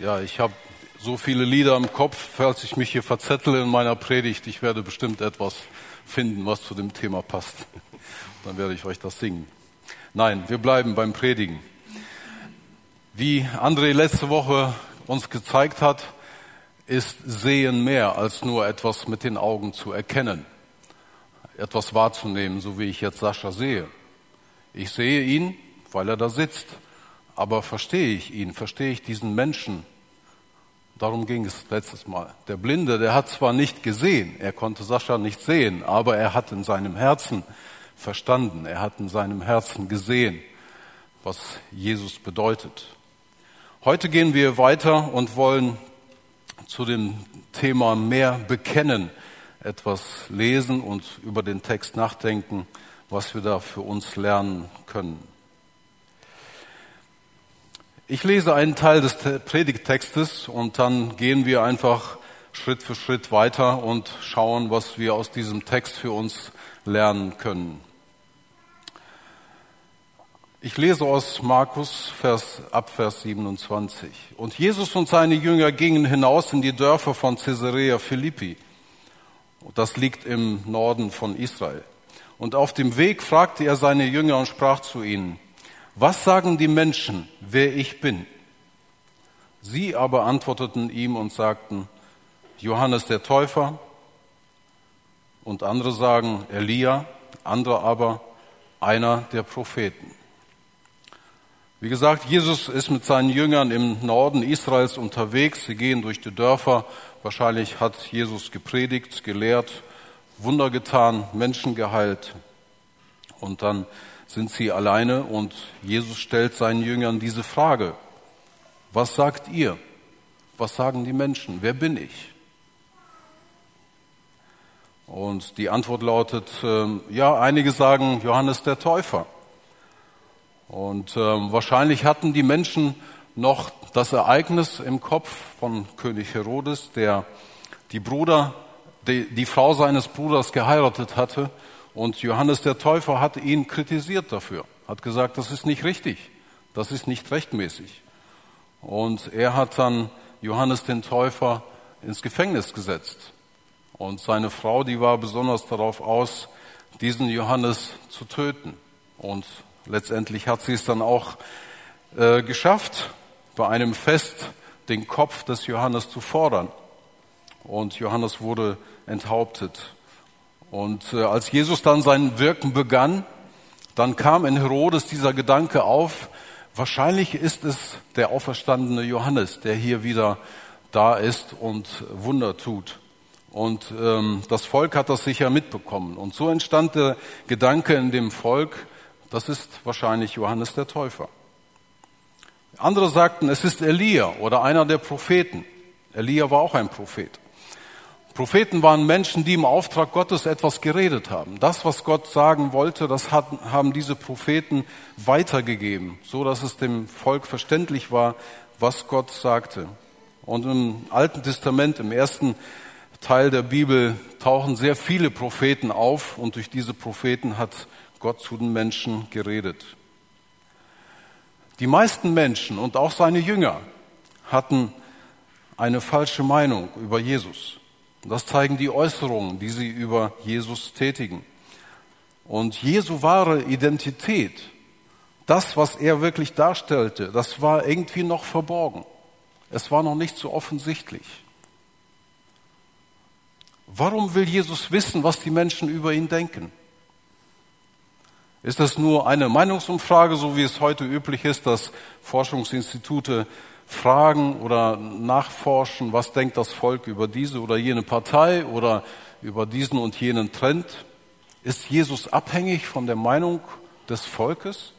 Ja, ich habe so viele Lieder im Kopf, falls ich mich hier verzettle in meiner Predigt. Ich werde bestimmt etwas finden, was zu dem Thema passt. Dann werde ich euch das singen. Nein, wir bleiben beim Predigen. Wie André letzte Woche uns gezeigt hat, ist Sehen mehr als nur etwas mit den Augen zu erkennen, etwas wahrzunehmen, so wie ich jetzt Sascha sehe. Ich sehe ihn, weil er da sitzt aber verstehe ich ihn, verstehe ich diesen Menschen? Darum ging es letztes Mal. Der Blinde, der hat zwar nicht gesehen, er konnte Sascha nicht sehen, aber er hat in seinem Herzen verstanden, er hat in seinem Herzen gesehen, was Jesus bedeutet. Heute gehen wir weiter und wollen zu dem Thema mehr bekennen, etwas lesen und über den Text nachdenken, was wir da für uns lernen können. Ich lese einen Teil des Predigttextes und dann gehen wir einfach Schritt für Schritt weiter und schauen, was wir aus diesem Text für uns lernen können. Ich lese aus Markus Vers, ab Vers 27. Und Jesus und seine Jünger gingen hinaus in die Dörfer von Caesarea Philippi. Das liegt im Norden von Israel. Und auf dem Weg fragte er seine Jünger und sprach zu ihnen, was sagen die Menschen, wer ich bin? Sie aber antworteten ihm und sagten, Johannes der Täufer, und andere sagen Elia, andere aber einer der Propheten. Wie gesagt, Jesus ist mit seinen Jüngern im Norden Israels unterwegs. Sie gehen durch die Dörfer. Wahrscheinlich hat Jesus gepredigt, gelehrt, Wunder getan, Menschen geheilt. Und dann sind sie alleine und Jesus stellt seinen Jüngern diese Frage. Was sagt ihr? Was sagen die Menschen? Wer bin ich? Und die Antwort lautet, äh, ja, einige sagen Johannes der Täufer. Und äh, wahrscheinlich hatten die Menschen noch das Ereignis im Kopf von König Herodes, der die Bruder, die, die Frau seines Bruders geheiratet hatte und Johannes der Täufer hat ihn kritisiert dafür, hat gesagt, das ist nicht richtig, das ist nicht rechtmäßig. Und er hat dann Johannes den Täufer ins Gefängnis gesetzt. Und seine Frau, die war besonders darauf aus, diesen Johannes zu töten. Und letztendlich hat sie es dann auch äh, geschafft, bei einem Fest den Kopf des Johannes zu fordern. Und Johannes wurde enthauptet. Und äh, als Jesus dann sein Wirken begann, dann kam in Herodes dieser Gedanke auf, wahrscheinlich ist es der auferstandene Johannes, der hier wieder da ist und Wunder tut. Und ähm, das Volk hat das sicher mitbekommen. Und so entstand der Gedanke in dem Volk, das ist wahrscheinlich Johannes der Täufer. Andere sagten, es ist Elia oder einer der Propheten. Elia war auch ein Prophet. Propheten waren Menschen, die im Auftrag Gottes etwas geredet haben. Das, was Gott sagen wollte, das haben diese Propheten weitergegeben, so dass es dem Volk verständlich war, was Gott sagte. Und im Alten Testament, im ersten Teil der Bibel, tauchen sehr viele Propheten auf und durch diese Propheten hat Gott zu den Menschen geredet. Die meisten Menschen und auch seine Jünger hatten eine falsche Meinung über Jesus. Das zeigen die Äußerungen, die sie über Jesus tätigen. Und Jesu wahre Identität, das, was er wirklich darstellte, das war irgendwie noch verborgen. Es war noch nicht so offensichtlich. Warum will Jesus wissen, was die Menschen über ihn denken? Ist das nur eine Meinungsumfrage, so wie es heute üblich ist, dass Forschungsinstitute fragen oder nachforschen, was denkt das Volk über diese oder jene Partei oder über diesen und jenen Trend. Ist Jesus abhängig von der Meinung des Volkes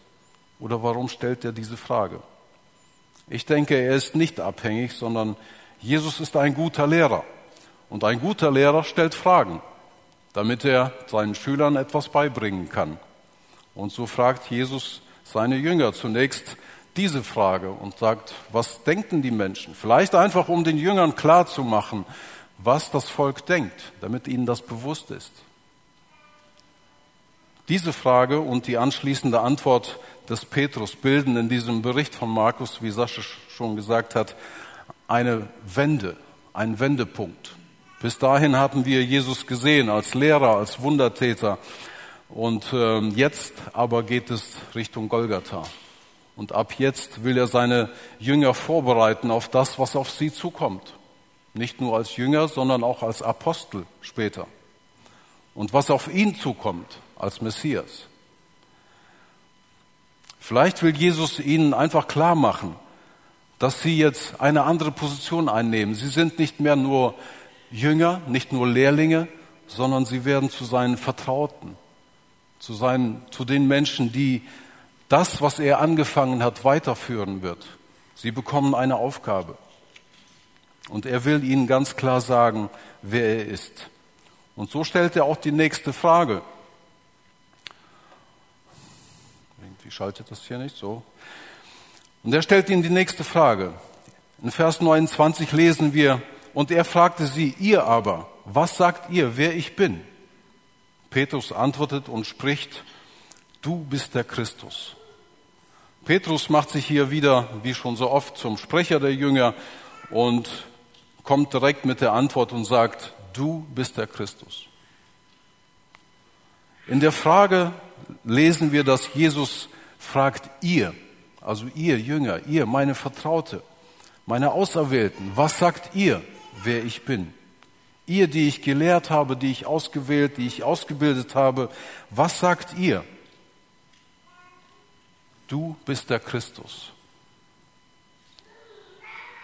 oder warum stellt er diese Frage? Ich denke, er ist nicht abhängig, sondern Jesus ist ein guter Lehrer. Und ein guter Lehrer stellt Fragen, damit er seinen Schülern etwas beibringen kann. Und so fragt Jesus seine Jünger zunächst, diese Frage und sagt, was denken die Menschen? Vielleicht einfach, um den Jüngern klarzumachen, was das Volk denkt, damit ihnen das bewusst ist. Diese Frage und die anschließende Antwort des Petrus bilden in diesem Bericht von Markus, wie Sascha schon gesagt hat, eine Wende, ein Wendepunkt. Bis dahin hatten wir Jesus gesehen als Lehrer, als Wundertäter. Und ähm, jetzt aber geht es Richtung Golgatha. Und ab jetzt will er seine Jünger vorbereiten auf das, was auf sie zukommt. Nicht nur als Jünger, sondern auch als Apostel später. Und was auf ihn zukommt als Messias. Vielleicht will Jesus ihnen einfach klar machen, dass sie jetzt eine andere Position einnehmen. Sie sind nicht mehr nur Jünger, nicht nur Lehrlinge, sondern sie werden zu seinen Vertrauten, zu, seinen, zu den Menschen, die das, was er angefangen hat, weiterführen wird. Sie bekommen eine Aufgabe. Und er will ihnen ganz klar sagen, wer er ist. Und so stellt er auch die nächste Frage. Irgendwie schaltet das hier nicht so. Und er stellt ihnen die nächste Frage. In Vers 29 lesen wir, und er fragte sie, ihr aber, was sagt ihr, wer ich bin? Petrus antwortet und spricht, du bist der Christus. Petrus macht sich hier wieder, wie schon so oft, zum Sprecher der Jünger und kommt direkt mit der Antwort und sagt, du bist der Christus. In der Frage lesen wir, dass Jesus fragt ihr, also ihr Jünger, ihr, meine Vertraute, meine Auserwählten, was sagt ihr, wer ich bin? Ihr, die ich gelehrt habe, die ich ausgewählt, die ich ausgebildet habe, was sagt ihr? Du bist der Christus.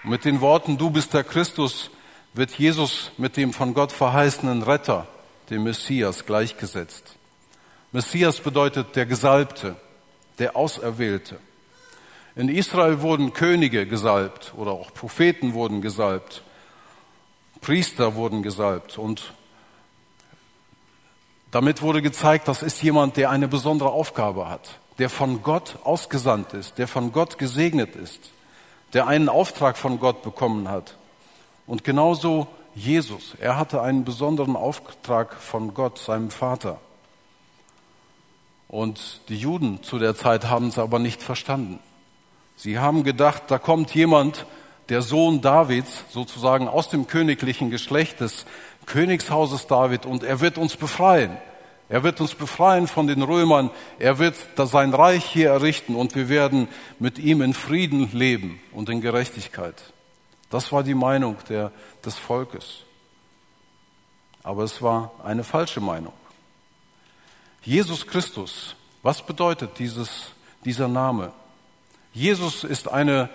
Mit den Worten, du bist der Christus, wird Jesus mit dem von Gott verheißenen Retter, dem Messias, gleichgesetzt. Messias bedeutet der Gesalbte, der Auserwählte. In Israel wurden Könige gesalbt oder auch Propheten wurden gesalbt, Priester wurden gesalbt und damit wurde gezeigt, das ist jemand, der eine besondere Aufgabe hat, der von Gott ausgesandt ist, der von Gott gesegnet ist der einen Auftrag von Gott bekommen hat. Und genauso Jesus. Er hatte einen besonderen Auftrag von Gott, seinem Vater. Und die Juden zu der Zeit haben es aber nicht verstanden. Sie haben gedacht, da kommt jemand, der Sohn Davids, sozusagen aus dem königlichen Geschlecht des Königshauses David, und er wird uns befreien. Er wird uns befreien von den Römern. Er wird sein Reich hier errichten und wir werden mit ihm in Frieden leben und in Gerechtigkeit. Das war die Meinung der, des Volkes. Aber es war eine falsche Meinung. Jesus Christus, was bedeutet dieses, dieser Name? Jesus ist eine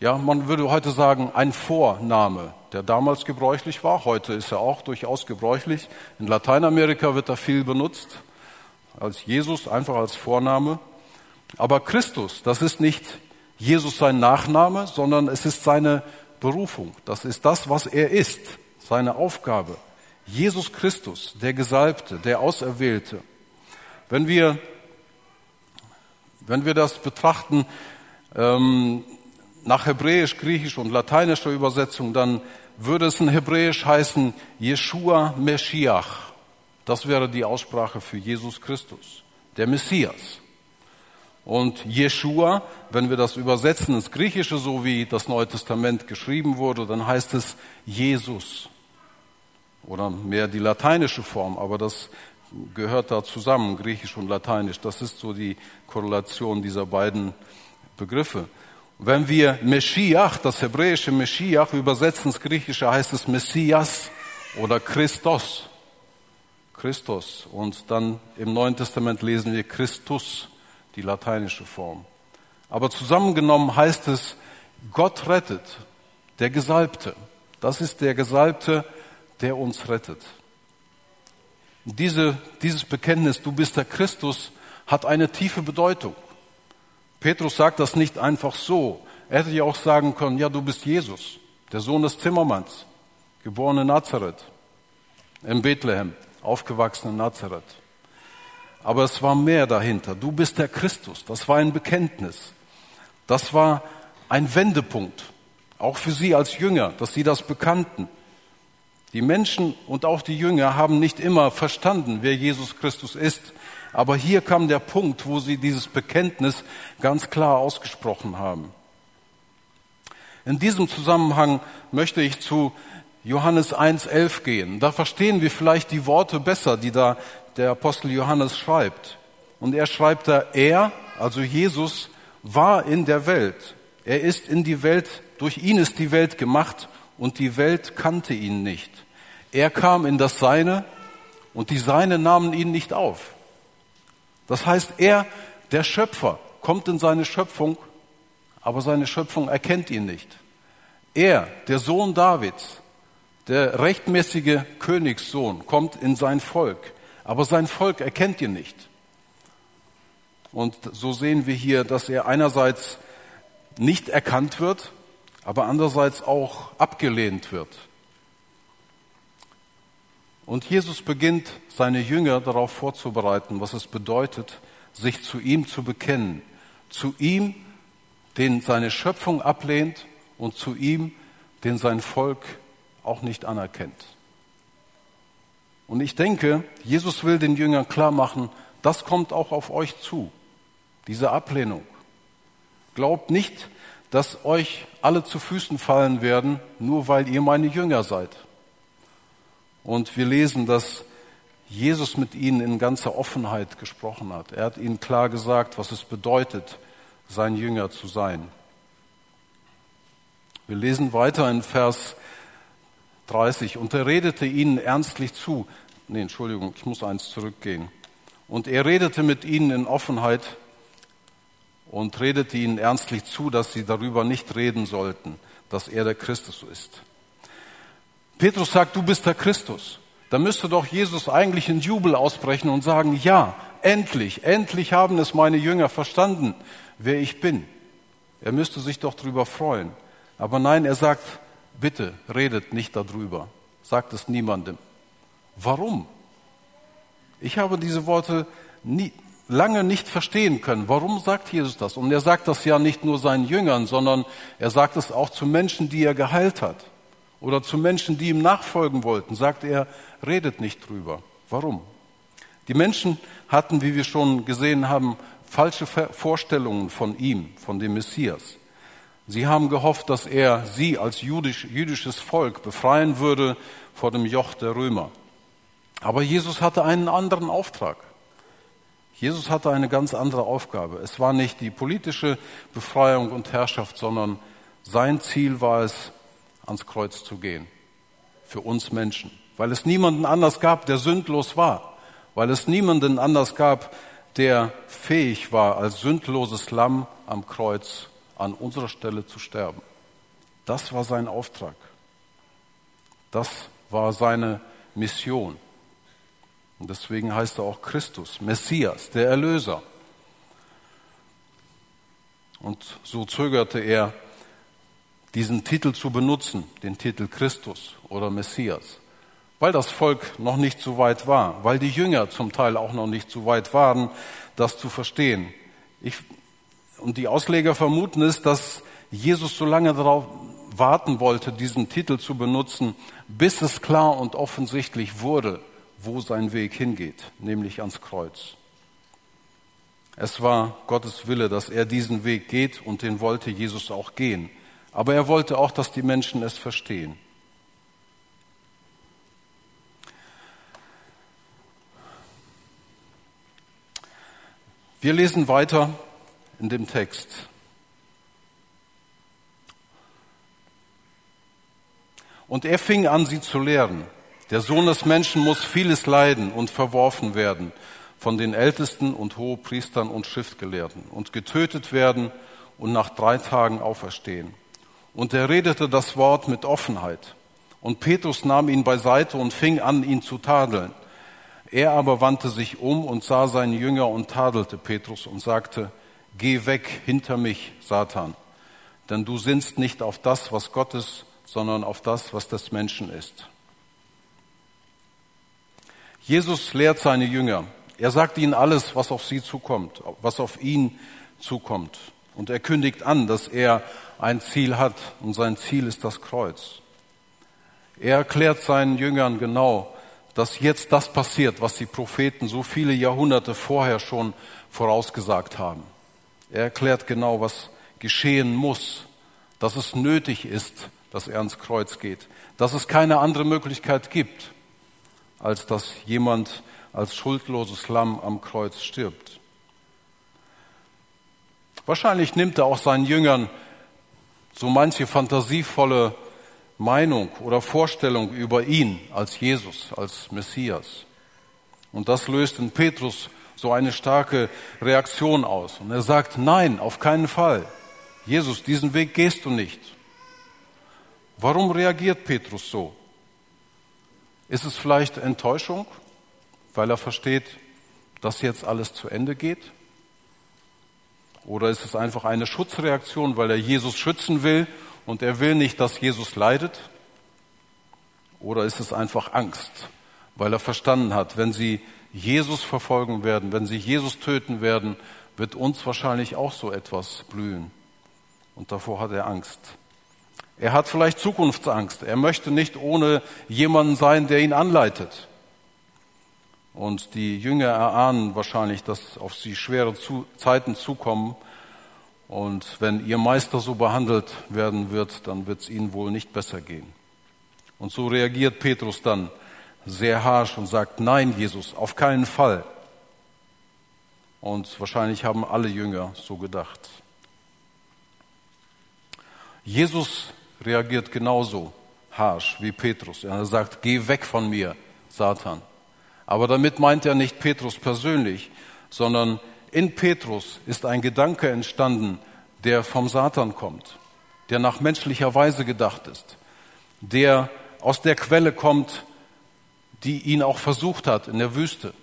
ja, man würde heute sagen, ein Vorname, der damals gebräuchlich war. Heute ist er auch durchaus gebräuchlich. In Lateinamerika wird er viel benutzt, als Jesus, einfach als Vorname. Aber Christus, das ist nicht Jesus sein Nachname, sondern es ist seine Berufung. Das ist das, was er ist, seine Aufgabe. Jesus Christus, der Gesalbte, der Auserwählte. Wenn wir, wenn wir das betrachten, ähm, nach Hebräisch, Griechisch und lateinischer Übersetzung, dann würde es in Hebräisch heißen Yeshua Meshiach. Das wäre die Aussprache für Jesus Christus, der Messias. Und Yeshua, wenn wir das übersetzen ins Griechische, so wie das Neue Testament geschrieben wurde, dann heißt es Jesus. Oder mehr die lateinische Form, aber das gehört da zusammen, Griechisch und Lateinisch. Das ist so die Korrelation dieser beiden Begriffe. Wenn wir Meschiach, das hebräische Meschiach übersetzen ins Griechische, heißt es Messias oder Christos. Christus. Und dann im Neuen Testament lesen wir Christus, die lateinische Form. Aber zusammengenommen heißt es, Gott rettet, der Gesalbte. Das ist der Gesalbte, der uns rettet. Diese, dieses Bekenntnis, du bist der Christus, hat eine tiefe Bedeutung. Petrus sagt das nicht einfach so. Er hätte ja auch sagen können, ja, du bist Jesus, der Sohn des Zimmermanns, geboren in Nazareth, in Bethlehem, aufgewachsen in Nazareth. Aber es war mehr dahinter. Du bist der Christus. Das war ein Bekenntnis. Das war ein Wendepunkt. Auch für sie als Jünger, dass sie das bekannten. Die Menschen und auch die Jünger haben nicht immer verstanden, wer Jesus Christus ist. Aber hier kam der Punkt, wo sie dieses Bekenntnis ganz klar ausgesprochen haben. In diesem Zusammenhang möchte ich zu Johannes 1.11 gehen. Da verstehen wir vielleicht die Worte besser, die da der Apostel Johannes schreibt. Und er schreibt da, er, also Jesus, war in der Welt. Er ist in die Welt, durch ihn ist die Welt gemacht und die Welt kannte ihn nicht. Er kam in das Seine und die Seine nahmen ihn nicht auf. Das heißt, er, der Schöpfer, kommt in seine Schöpfung, aber seine Schöpfung erkennt ihn nicht. Er, der Sohn Davids, der rechtmäßige Königssohn, kommt in sein Volk, aber sein Volk erkennt ihn nicht. Und so sehen wir hier, dass er einerseits nicht erkannt wird, aber andererseits auch abgelehnt wird. Und Jesus beginnt seine Jünger darauf vorzubereiten, was es bedeutet, sich zu ihm zu bekennen. Zu ihm, den seine Schöpfung ablehnt und zu ihm, den sein Volk auch nicht anerkennt. Und ich denke, Jesus will den Jüngern klar machen, das kommt auch auf euch zu, diese Ablehnung. Glaubt nicht, dass euch alle zu Füßen fallen werden, nur weil ihr meine Jünger seid. Und wir lesen, dass Jesus mit ihnen in ganzer Offenheit gesprochen hat. Er hat ihnen klar gesagt, was es bedeutet, sein Jünger zu sein. Wir lesen weiter in Vers 30. Und er redete ihnen ernstlich zu. Nee, Entschuldigung, ich muss eins zurückgehen. Und er redete mit ihnen in Offenheit und redete ihnen ernstlich zu, dass sie darüber nicht reden sollten, dass er der Christus ist. Petrus sagt, du bist der Christus. Da müsste doch Jesus eigentlich in Jubel ausbrechen und sagen, ja, endlich, endlich haben es meine Jünger verstanden, wer ich bin. Er müsste sich doch darüber freuen. Aber nein, er sagt, bitte redet nicht darüber. Sagt es niemandem. Warum? Ich habe diese Worte nie, lange nicht verstehen können. Warum sagt Jesus das? Und er sagt das ja nicht nur seinen Jüngern, sondern er sagt es auch zu Menschen, die er geheilt hat. Oder zu Menschen, die ihm nachfolgen wollten, sagt er, redet nicht drüber. Warum? Die Menschen hatten, wie wir schon gesehen haben, falsche Vorstellungen von ihm, von dem Messias. Sie haben gehofft, dass er sie als jüdisch, jüdisches Volk befreien würde vor dem Joch der Römer. Aber Jesus hatte einen anderen Auftrag. Jesus hatte eine ganz andere Aufgabe. Es war nicht die politische Befreiung und Herrschaft, sondern sein Ziel war es, ans Kreuz zu gehen. Für uns Menschen. Weil es niemanden anders gab, der sündlos war. Weil es niemanden anders gab, der fähig war, als sündloses Lamm am Kreuz an unserer Stelle zu sterben. Das war sein Auftrag. Das war seine Mission. Und deswegen heißt er auch Christus, Messias, der Erlöser. Und so zögerte er, diesen Titel zu benutzen, den Titel Christus oder Messias, weil das Volk noch nicht so weit war, weil die Jünger zum Teil auch noch nicht so weit waren, das zu verstehen. Ich, und die Ausleger vermuten es, dass Jesus so lange darauf warten wollte, diesen Titel zu benutzen, bis es klar und offensichtlich wurde, wo sein Weg hingeht, nämlich ans Kreuz. Es war Gottes Wille, dass er diesen Weg geht und den wollte Jesus auch gehen. Aber er wollte auch, dass die Menschen es verstehen. Wir lesen weiter in dem Text. Und er fing an, sie zu lehren. Der Sohn des Menschen muss vieles leiden und verworfen werden von den Ältesten und Hohepriestern und Schriftgelehrten und getötet werden und nach drei Tagen auferstehen. Und er redete das Wort mit Offenheit. Und Petrus nahm ihn beiseite und fing an, ihn zu tadeln. Er aber wandte sich um und sah seinen Jünger und tadelte Petrus und sagte, Geh weg hinter mich, Satan, denn du sinnst nicht auf das, was Gottes, sondern auf das, was des Menschen ist. Jesus lehrt seine Jünger. Er sagt ihnen alles, was auf sie zukommt, was auf ihn zukommt. Und er kündigt an, dass er ein Ziel hat und sein Ziel ist das Kreuz. Er erklärt seinen Jüngern genau, dass jetzt das passiert, was die Propheten so viele Jahrhunderte vorher schon vorausgesagt haben. Er erklärt genau, was geschehen muss, dass es nötig ist, dass er ans Kreuz geht, dass es keine andere Möglichkeit gibt, als dass jemand als schuldloses Lamm am Kreuz stirbt. Wahrscheinlich nimmt er auch seinen Jüngern so manche fantasievolle Meinung oder Vorstellung über ihn als Jesus, als Messias. Und das löst in Petrus so eine starke Reaktion aus. Und er sagt, nein, auf keinen Fall. Jesus, diesen Weg gehst du nicht. Warum reagiert Petrus so? Ist es vielleicht Enttäuschung, weil er versteht, dass jetzt alles zu Ende geht? Oder ist es einfach eine Schutzreaktion, weil er Jesus schützen will und er will nicht, dass Jesus leidet? Oder ist es einfach Angst, weil er verstanden hat, wenn sie Jesus verfolgen werden, wenn sie Jesus töten werden, wird uns wahrscheinlich auch so etwas blühen. Und davor hat er Angst. Er hat vielleicht Zukunftsangst. Er möchte nicht ohne jemanden sein, der ihn anleitet. Und die Jünger erahnen wahrscheinlich, dass auf sie schwere Zeiten zukommen. Und wenn ihr Meister so behandelt werden wird, dann wird es ihnen wohl nicht besser gehen. Und so reagiert Petrus dann sehr harsch und sagt, nein, Jesus, auf keinen Fall. Und wahrscheinlich haben alle Jünger so gedacht. Jesus reagiert genauso harsch wie Petrus. Er sagt, geh weg von mir, Satan. Aber damit meint er nicht Petrus persönlich, sondern in Petrus ist ein Gedanke entstanden, der vom Satan kommt, der nach menschlicher Weise gedacht ist, der aus der Quelle kommt, die ihn auch versucht hat in der Wüste.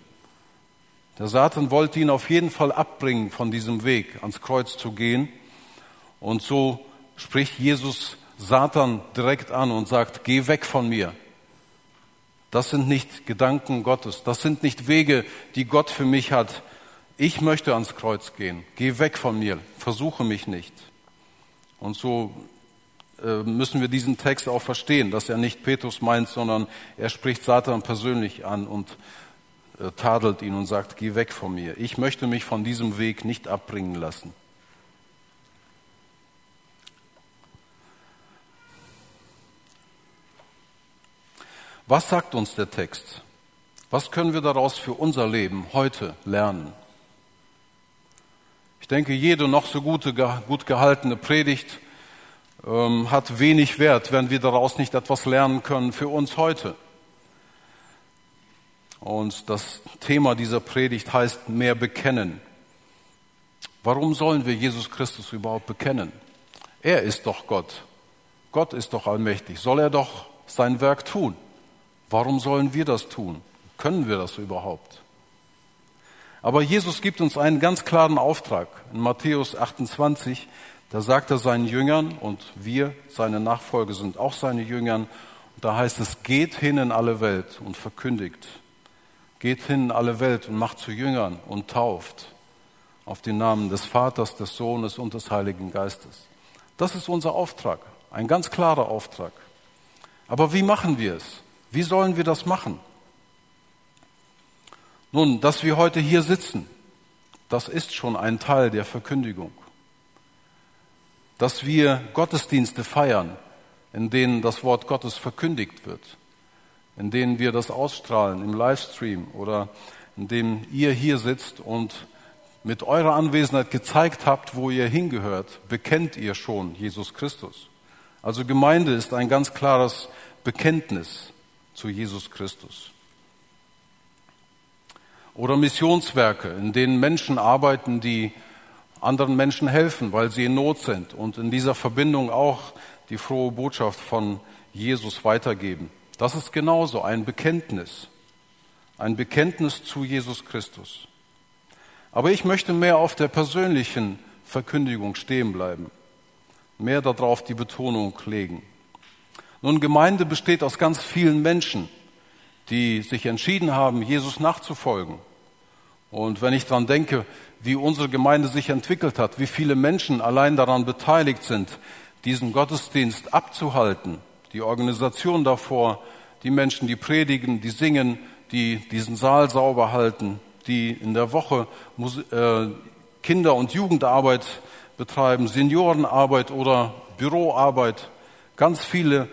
Der Satan wollte ihn auf jeden Fall abbringen von diesem Weg, ans Kreuz zu gehen. Und so spricht Jesus Satan direkt an und sagt, geh weg von mir. Das sind nicht Gedanken Gottes, das sind nicht Wege, die Gott für mich hat. Ich möchte ans Kreuz gehen. Geh weg von mir, versuche mich nicht. Und so äh, müssen wir diesen Text auch verstehen, dass er nicht Petrus meint, sondern er spricht Satan persönlich an und äh, tadelt ihn und sagt, geh weg von mir. Ich möchte mich von diesem Weg nicht abbringen lassen. Was sagt uns der Text? Was können wir daraus für unser Leben heute lernen? Ich denke, jede noch so gute, gut gehaltene Predigt ähm, hat wenig Wert, wenn wir daraus nicht etwas lernen können für uns heute. Und das Thema dieser Predigt heißt mehr bekennen. Warum sollen wir Jesus Christus überhaupt bekennen? Er ist doch Gott. Gott ist doch allmächtig. Soll er doch sein Werk tun? Warum sollen wir das tun? Können wir das überhaupt? Aber Jesus gibt uns einen ganz klaren Auftrag. In Matthäus 28, da sagt er seinen Jüngern, und wir, seine Nachfolger, sind auch seine Jüngern, und da heißt es, geht hin in alle Welt und verkündigt. Geht hin in alle Welt und macht zu Jüngern und tauft auf den Namen des Vaters, des Sohnes und des Heiligen Geistes. Das ist unser Auftrag, ein ganz klarer Auftrag. Aber wie machen wir es? Wie sollen wir das machen? Nun, dass wir heute hier sitzen, das ist schon ein Teil der Verkündigung dass wir Gottesdienste feiern, in denen das Wort Gottes verkündigt wird, in denen wir das ausstrahlen im Livestream oder in dem ihr hier sitzt und mit eurer Anwesenheit gezeigt habt, wo ihr hingehört, bekennt ihr schon Jesus Christus. Also Gemeinde ist ein ganz klares Bekenntnis zu Jesus Christus. Oder Missionswerke, in denen Menschen arbeiten, die anderen Menschen helfen, weil sie in Not sind und in dieser Verbindung auch die frohe Botschaft von Jesus weitergeben. Das ist genauso ein Bekenntnis, ein Bekenntnis zu Jesus Christus. Aber ich möchte mehr auf der persönlichen Verkündigung stehen bleiben, mehr darauf die Betonung legen. Nun, Gemeinde besteht aus ganz vielen Menschen, die sich entschieden haben, Jesus nachzufolgen. Und wenn ich daran denke, wie unsere Gemeinde sich entwickelt hat, wie viele Menschen allein daran beteiligt sind, diesen Gottesdienst abzuhalten, die Organisation davor, die Menschen, die predigen, die singen, die diesen Saal sauber halten, die in der Woche äh, Kinder- und Jugendarbeit betreiben, Seniorenarbeit oder Büroarbeit, ganz viele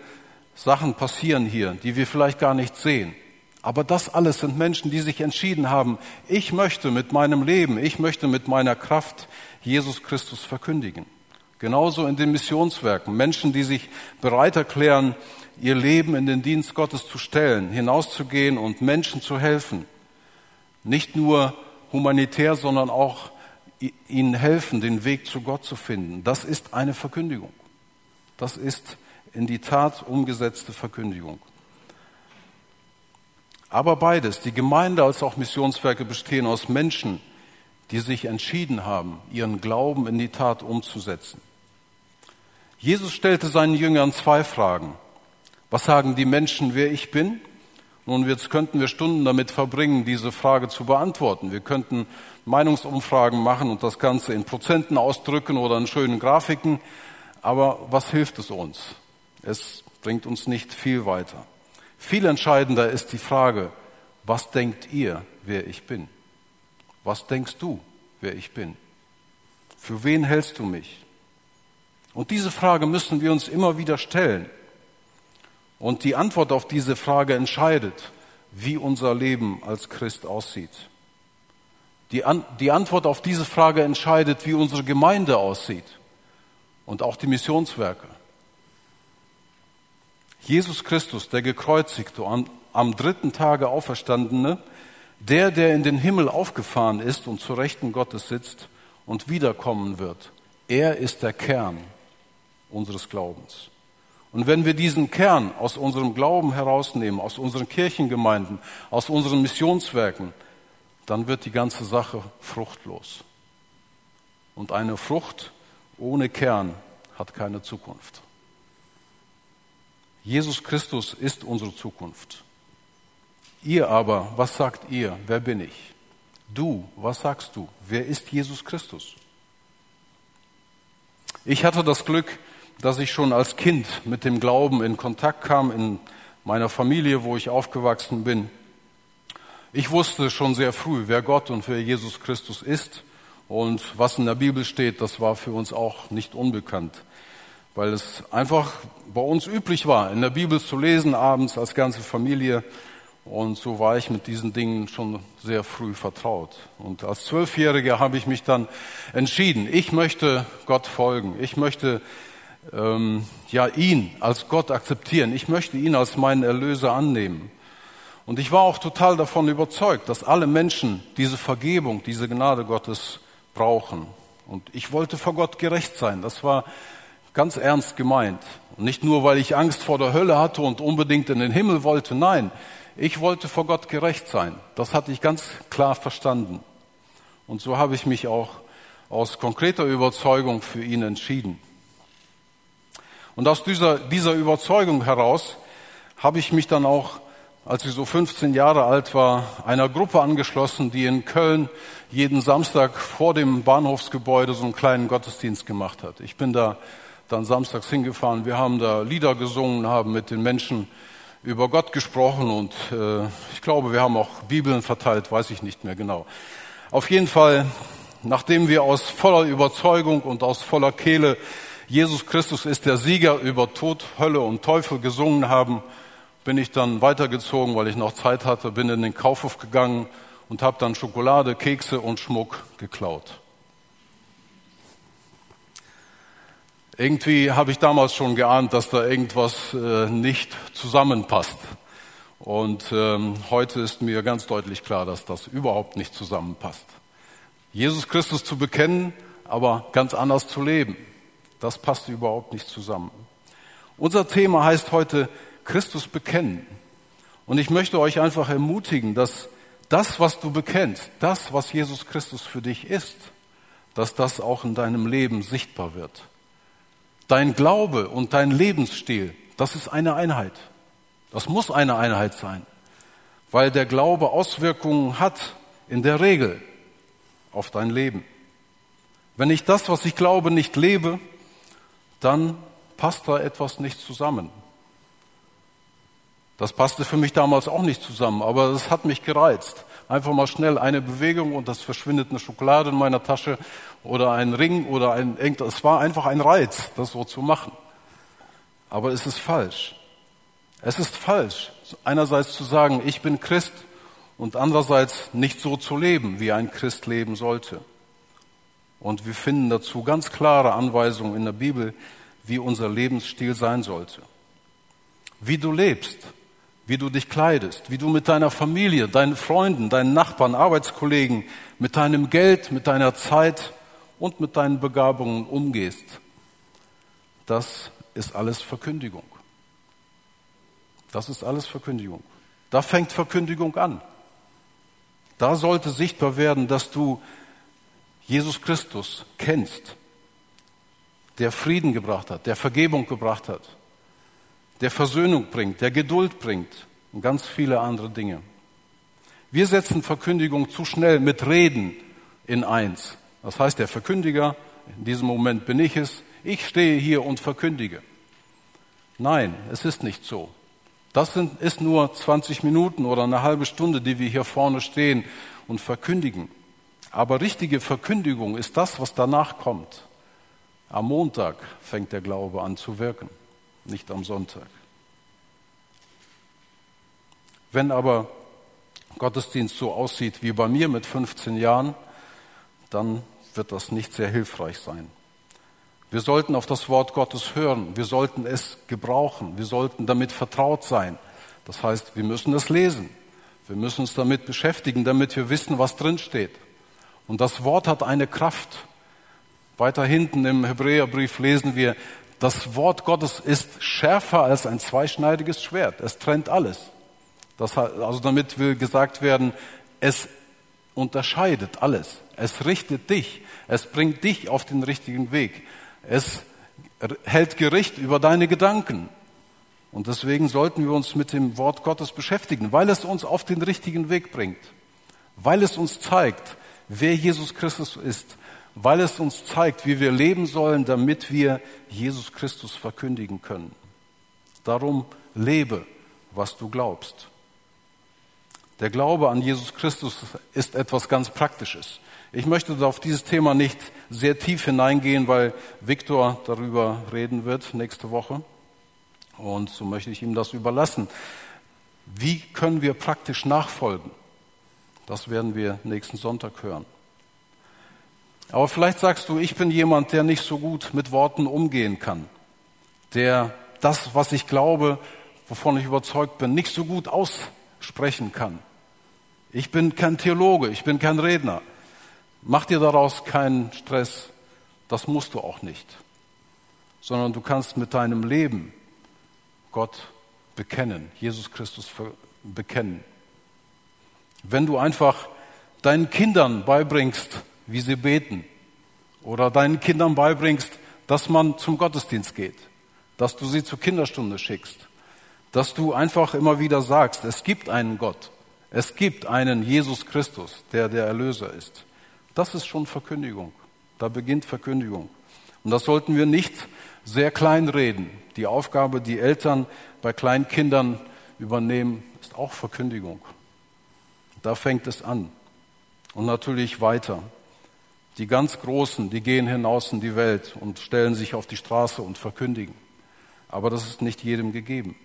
Sachen passieren hier, die wir vielleicht gar nicht sehen. Aber das alles sind Menschen, die sich entschieden haben, ich möchte mit meinem Leben, ich möchte mit meiner Kraft Jesus Christus verkündigen. Genauso in den Missionswerken. Menschen, die sich bereit erklären, ihr Leben in den Dienst Gottes zu stellen, hinauszugehen und Menschen zu helfen. Nicht nur humanitär, sondern auch ihnen helfen, den Weg zu Gott zu finden. Das ist eine Verkündigung. Das ist in die Tat umgesetzte Verkündigung. Aber beides, die Gemeinde als auch Missionswerke bestehen aus Menschen, die sich entschieden haben, ihren Glauben in die Tat umzusetzen. Jesus stellte seinen Jüngern zwei Fragen. Was sagen die Menschen, wer ich bin? Nun, jetzt könnten wir Stunden damit verbringen, diese Frage zu beantworten. Wir könnten Meinungsumfragen machen und das Ganze in Prozenten ausdrücken oder in schönen Grafiken. Aber was hilft es uns? Es bringt uns nicht viel weiter. Viel entscheidender ist die Frage, was denkt ihr, wer ich bin? Was denkst du, wer ich bin? Für wen hältst du mich? Und diese Frage müssen wir uns immer wieder stellen. Und die Antwort auf diese Frage entscheidet, wie unser Leben als Christ aussieht. Die, An die Antwort auf diese Frage entscheidet, wie unsere Gemeinde aussieht und auch die Missionswerke. Jesus Christus, der gekreuzigte, am, am dritten Tage auferstandene, der, der in den Himmel aufgefahren ist und zur Rechten Gottes sitzt und wiederkommen wird, er ist der Kern unseres Glaubens. Und wenn wir diesen Kern aus unserem Glauben herausnehmen, aus unseren Kirchengemeinden, aus unseren Missionswerken, dann wird die ganze Sache fruchtlos. Und eine Frucht ohne Kern hat keine Zukunft. Jesus Christus ist unsere Zukunft. Ihr aber, was sagt ihr? Wer bin ich? Du, was sagst du? Wer ist Jesus Christus? Ich hatte das Glück, dass ich schon als Kind mit dem Glauben in Kontakt kam in meiner Familie, wo ich aufgewachsen bin. Ich wusste schon sehr früh, wer Gott und wer Jesus Christus ist und was in der Bibel steht, das war für uns auch nicht unbekannt weil es einfach bei uns üblich war, in der Bibel zu lesen, abends als ganze Familie. Und so war ich mit diesen Dingen schon sehr früh vertraut. Und als Zwölfjähriger habe ich mich dann entschieden, ich möchte Gott folgen. Ich möchte ähm, ja ihn als Gott akzeptieren. Ich möchte ihn als meinen Erlöser annehmen. Und ich war auch total davon überzeugt, dass alle Menschen diese Vergebung, diese Gnade Gottes brauchen. Und ich wollte vor Gott gerecht sein. Das war ganz ernst gemeint. Und nicht nur, weil ich Angst vor der Hölle hatte und unbedingt in den Himmel wollte, nein, ich wollte vor Gott gerecht sein. Das hatte ich ganz klar verstanden. Und so habe ich mich auch aus konkreter Überzeugung für ihn entschieden. Und aus dieser, dieser Überzeugung heraus habe ich mich dann auch, als ich so 15 Jahre alt war, einer Gruppe angeschlossen, die in Köln jeden Samstag vor dem Bahnhofsgebäude so einen kleinen Gottesdienst gemacht hat. Ich bin da dann samstags hingefahren. Wir haben da Lieder gesungen, haben mit den Menschen über Gott gesprochen und äh, ich glaube, wir haben auch Bibeln verteilt, weiß ich nicht mehr genau. Auf jeden Fall, nachdem wir aus voller Überzeugung und aus voller Kehle Jesus Christus ist der Sieger über Tod, Hölle und Teufel gesungen haben, bin ich dann weitergezogen, weil ich noch Zeit hatte, bin in den Kaufhof gegangen und habe dann Schokolade, Kekse und Schmuck geklaut. Irgendwie habe ich damals schon geahnt, dass da irgendwas äh, nicht zusammenpasst. Und ähm, heute ist mir ganz deutlich klar, dass das überhaupt nicht zusammenpasst. Jesus Christus zu bekennen, aber ganz anders zu leben, das passt überhaupt nicht zusammen. Unser Thema heißt heute Christus bekennen. Und ich möchte euch einfach ermutigen, dass das, was du bekennst, das, was Jesus Christus für dich ist, dass das auch in deinem Leben sichtbar wird. Dein Glaube und dein Lebensstil, das ist eine Einheit. Das muss eine Einheit sein, weil der Glaube Auswirkungen hat in der Regel auf dein Leben. Wenn ich das, was ich glaube, nicht lebe, dann passt da etwas nicht zusammen. Das passte für mich damals auch nicht zusammen, aber es hat mich gereizt. Einfach mal schnell eine Bewegung und das verschwindet eine Schokolade in meiner Tasche oder ein Ring oder ein, es war einfach ein Reiz, das so zu machen. Aber es ist falsch. Es ist falsch, einerseits zu sagen, ich bin Christ und andererseits nicht so zu leben, wie ein Christ leben sollte. Und wir finden dazu ganz klare Anweisungen in der Bibel, wie unser Lebensstil sein sollte. Wie du lebst, wie du dich kleidest, wie du mit deiner Familie, deinen Freunden, deinen Nachbarn, Arbeitskollegen, mit deinem Geld, mit deiner Zeit und mit deinen Begabungen umgehst. Das ist alles Verkündigung. Das ist alles Verkündigung. Da fängt Verkündigung an. Da sollte sichtbar werden, dass du Jesus Christus kennst, der Frieden gebracht hat, der Vergebung gebracht hat, der Versöhnung bringt, der Geduld bringt und ganz viele andere Dinge. Wir setzen Verkündigung zu schnell mit Reden in eins. Das heißt, der Verkündiger, in diesem Moment bin ich es, ich stehe hier und verkündige. Nein, es ist nicht so. Das sind, ist nur 20 Minuten oder eine halbe Stunde, die wir hier vorne stehen und verkündigen. Aber richtige Verkündigung ist das, was danach kommt. Am Montag fängt der Glaube an zu wirken, nicht am Sonntag. Wenn aber Gottesdienst so aussieht wie bei mir mit 15 Jahren, dann wird das nicht sehr hilfreich sein. Wir sollten auf das Wort Gottes hören, wir sollten es gebrauchen, wir sollten damit vertraut sein. Das heißt, wir müssen es lesen, wir müssen uns damit beschäftigen, damit wir wissen, was drin steht. Und das Wort hat eine Kraft. Weiter hinten im Hebräerbrief lesen wir, das Wort Gottes ist schärfer als ein zweischneidiges Schwert. Es trennt alles. Das, also damit will gesagt werden, es unterscheidet alles. Es richtet dich. Es bringt dich auf den richtigen Weg. Es hält Gericht über deine Gedanken. Und deswegen sollten wir uns mit dem Wort Gottes beschäftigen, weil es uns auf den richtigen Weg bringt, weil es uns zeigt, wer Jesus Christus ist, weil es uns zeigt, wie wir leben sollen, damit wir Jesus Christus verkündigen können. Darum lebe, was du glaubst. Der Glaube an Jesus Christus ist etwas ganz Praktisches. Ich möchte auf dieses Thema nicht sehr tief hineingehen, weil Viktor darüber reden wird nächste Woche. Und so möchte ich ihm das überlassen. Wie können wir praktisch nachfolgen? Das werden wir nächsten Sonntag hören. Aber vielleicht sagst du, ich bin jemand, der nicht so gut mit Worten umgehen kann, der das, was ich glaube, wovon ich überzeugt bin, nicht so gut aussprechen kann. Ich bin kein Theologe, ich bin kein Redner. Mach dir daraus keinen Stress. Das musst du auch nicht. Sondern du kannst mit deinem Leben Gott bekennen, Jesus Christus bekennen. Wenn du einfach deinen Kindern beibringst, wie sie beten, oder deinen Kindern beibringst, dass man zum Gottesdienst geht, dass du sie zur Kinderstunde schickst, dass du einfach immer wieder sagst, es gibt einen Gott, es gibt einen Jesus Christus, der der Erlöser ist. Das ist schon Verkündigung. Da beginnt Verkündigung. Und das sollten wir nicht sehr klein reden. Die Aufgabe, die Eltern bei kleinen Kindern übernehmen, ist auch Verkündigung. Da fängt es an. Und natürlich weiter. Die ganz Großen, die gehen hinaus in die Welt und stellen sich auf die Straße und verkündigen. Aber das ist nicht jedem gegeben.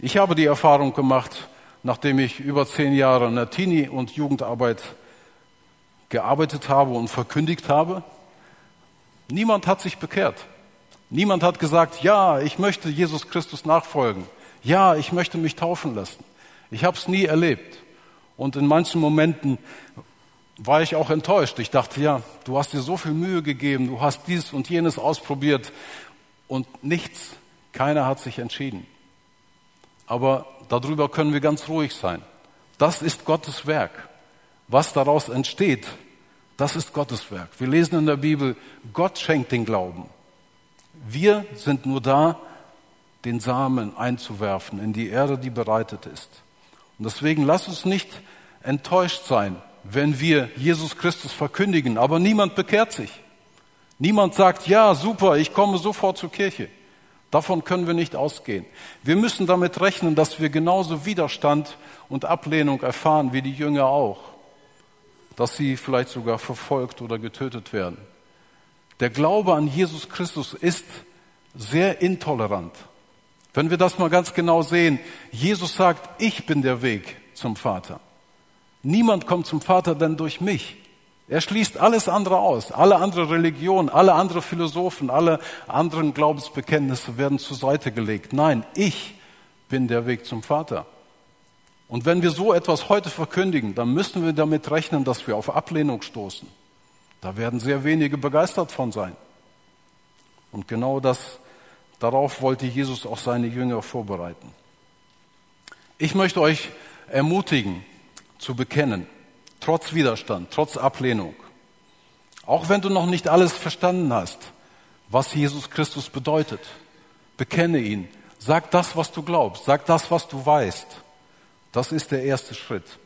Ich habe die Erfahrung gemacht, nachdem ich über zehn Jahre in der Teenie- und Jugendarbeit gearbeitet habe und verkündigt habe. Niemand hat sich bekehrt. Niemand hat gesagt, ja, ich möchte Jesus Christus nachfolgen. Ja, ich möchte mich taufen lassen. Ich habe es nie erlebt. Und in manchen Momenten war ich auch enttäuscht. Ich dachte, ja, du hast dir so viel Mühe gegeben, du hast dies und jenes ausprobiert und nichts, keiner hat sich entschieden. Aber darüber können wir ganz ruhig sein. Das ist Gottes Werk. Was daraus entsteht, das ist Gottes Werk. Wir lesen in der Bibel, Gott schenkt den Glauben. Wir sind nur da, den Samen einzuwerfen in die Erde, die bereitet ist. Und deswegen lass uns nicht enttäuscht sein, wenn wir Jesus Christus verkündigen, aber niemand bekehrt sich. Niemand sagt, ja, super, ich komme sofort zur Kirche. Davon können wir nicht ausgehen. Wir müssen damit rechnen, dass wir genauso Widerstand und Ablehnung erfahren wie die Jünger auch. Dass sie vielleicht sogar verfolgt oder getötet werden. Der Glaube an Jesus Christus ist sehr intolerant. Wenn wir das mal ganz genau sehen, Jesus sagt, ich bin der Weg zum Vater. Niemand kommt zum Vater denn durch mich. Er schließt alles andere aus. Alle andere Religionen, alle andere Philosophen, alle anderen Glaubensbekenntnisse werden zur Seite gelegt. Nein, ich bin der Weg zum Vater. Und wenn wir so etwas heute verkündigen, dann müssen wir damit rechnen, dass wir auf Ablehnung stoßen. Da werden sehr wenige begeistert von sein. Und genau das Darauf wollte Jesus auch seine Jünger vorbereiten. Ich möchte euch ermutigen, zu bekennen, trotz Widerstand, trotz Ablehnung. Auch wenn du noch nicht alles verstanden hast, was Jesus Christus bedeutet, bekenne ihn. Sag das, was du glaubst. Sag das, was du weißt. Das ist der erste Schritt.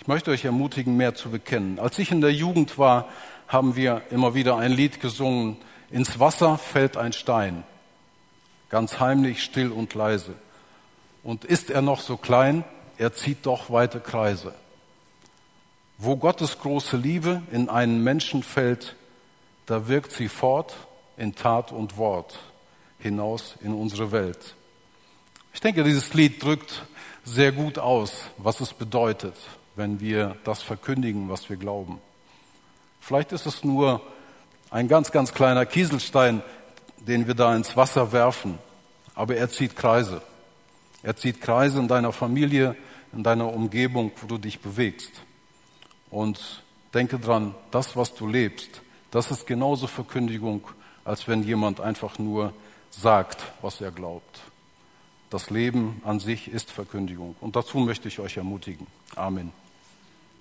Ich möchte euch ermutigen, mehr zu bekennen. Als ich in der Jugend war, haben wir immer wieder ein Lied gesungen, ins Wasser fällt ein Stein, ganz heimlich, still und leise. Und ist er noch so klein, er zieht doch weite Kreise. Wo Gottes große Liebe in einen Menschen fällt, da wirkt sie fort in Tat und Wort hinaus in unsere Welt. Ich denke, dieses Lied drückt sehr gut aus, was es bedeutet, wenn wir das verkündigen, was wir glauben. Vielleicht ist es nur ein ganz, ganz kleiner Kieselstein, den wir da ins Wasser werfen. Aber er zieht Kreise. Er zieht Kreise in deiner Familie, in deiner Umgebung, wo du dich bewegst. Und denke dran, das, was du lebst, das ist genauso Verkündigung, als wenn jemand einfach nur sagt, was er glaubt. Das Leben an sich ist Verkündigung. Und dazu möchte ich euch ermutigen. Amen.